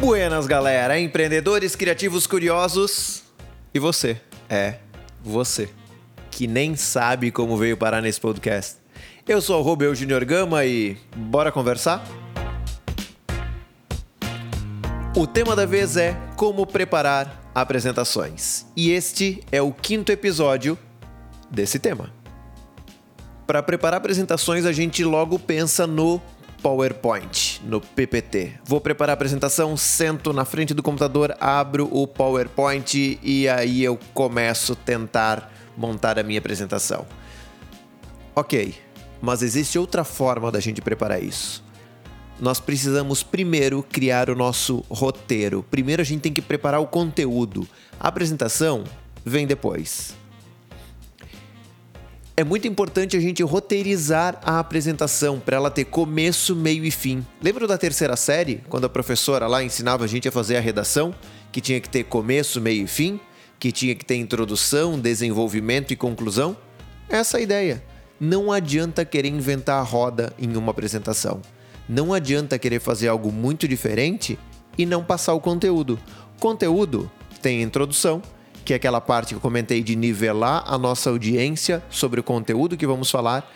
Buenas, galera, empreendedores, criativos, curiosos e você. É, você, que nem sabe como veio parar nesse podcast. Eu sou o Rubel Junior Gama e bora conversar? O tema da vez é como preparar apresentações. E este é o quinto episódio desse tema. Para preparar apresentações, a gente logo pensa no PowerPoint, no PPT. Vou preparar a apresentação, sento na frente do computador, abro o PowerPoint e aí eu começo a tentar montar a minha apresentação. Ok, mas existe outra forma da gente preparar isso. Nós precisamos primeiro criar o nosso roteiro. Primeiro a gente tem que preparar o conteúdo. A apresentação vem depois é muito importante a gente roteirizar a apresentação para ela ter começo, meio e fim. Lembra da terceira série, quando a professora lá ensinava a gente a fazer a redação, que tinha que ter começo, meio e fim, que tinha que ter introdução, desenvolvimento e conclusão? Essa é a ideia. Não adianta querer inventar a roda em uma apresentação. Não adianta querer fazer algo muito diferente e não passar o conteúdo. Conteúdo tem introdução, que é aquela parte que eu comentei de nivelar a nossa audiência sobre o conteúdo que vamos falar.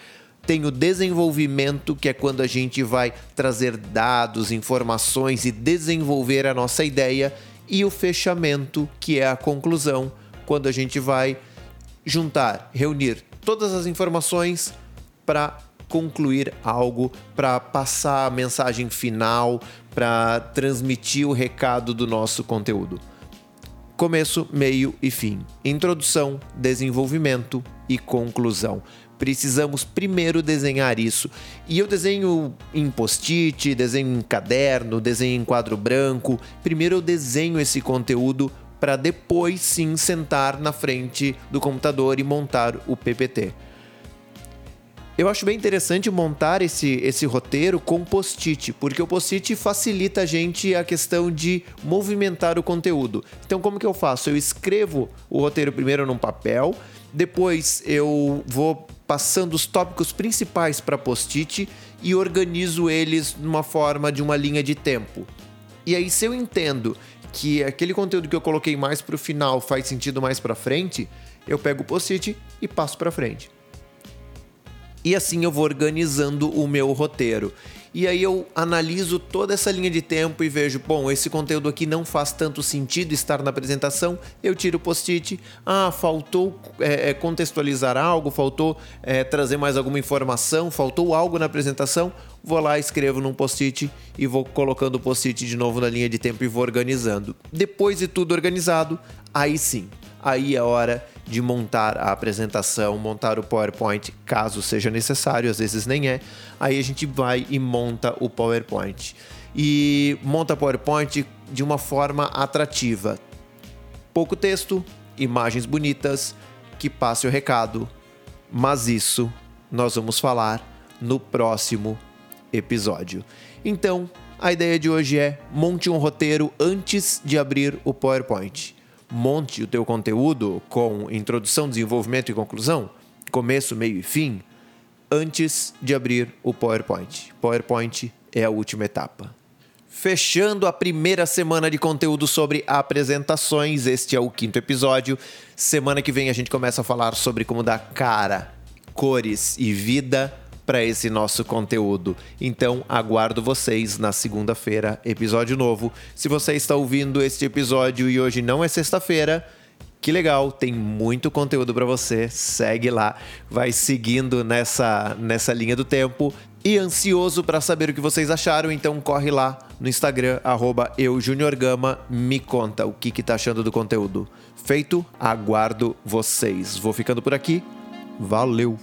Tem o desenvolvimento, que é quando a gente vai trazer dados, informações e desenvolver a nossa ideia. E o fechamento, que é a conclusão, quando a gente vai juntar, reunir todas as informações para concluir algo, para passar a mensagem final, para transmitir o recado do nosso conteúdo começo, meio e fim. Introdução, desenvolvimento e conclusão. Precisamos primeiro desenhar isso. E eu desenho em post-it, desenho em caderno, desenho em quadro branco. Primeiro eu desenho esse conteúdo para depois sim sentar na frente do computador e montar o PPT. Eu acho bem interessante montar esse, esse roteiro com post-it, porque o post-it facilita a gente a questão de movimentar o conteúdo. Então, como que eu faço? Eu escrevo o roteiro primeiro num papel, depois eu vou passando os tópicos principais para post-it e organizo eles numa forma de uma linha de tempo. E aí, se eu entendo que aquele conteúdo que eu coloquei mais para o final faz sentido mais para frente, eu pego o post-it e passo para frente. E assim eu vou organizando o meu roteiro. E aí eu analiso toda essa linha de tempo e vejo, bom, esse conteúdo aqui não faz tanto sentido estar na apresentação, eu tiro o post-it. Ah, faltou é, é, contextualizar algo, faltou é, trazer mais alguma informação, faltou algo na apresentação, vou lá, escrevo num post-it e vou colocando o post-it de novo na linha de tempo e vou organizando. Depois de tudo organizado, aí sim, aí é hora de montar a apresentação, montar o PowerPoint, caso seja necessário, às vezes nem é. Aí a gente vai e monta o PowerPoint. E monta o PowerPoint de uma forma atrativa. Pouco texto, imagens bonitas, que passe o recado. Mas isso nós vamos falar no próximo episódio. Então, a ideia de hoje é monte um roteiro antes de abrir o PowerPoint monte o teu conteúdo com introdução, desenvolvimento e conclusão, começo, meio e fim, antes de abrir o PowerPoint. PowerPoint é a última etapa. Fechando a primeira semana de conteúdo sobre apresentações, este é o quinto episódio. Semana que vem a gente começa a falar sobre como dar cara, cores e vida para esse nosso conteúdo. Então, aguardo vocês na segunda-feira, episódio novo. Se você está ouvindo este episódio e hoje não é sexta-feira, que legal, tem muito conteúdo para você. Segue lá, vai seguindo nessa nessa linha do tempo e ansioso para saber o que vocês acharam, então corre lá no Instagram @eujuniorgama, me conta o que que tá achando do conteúdo. Feito, aguardo vocês. Vou ficando por aqui. Valeu.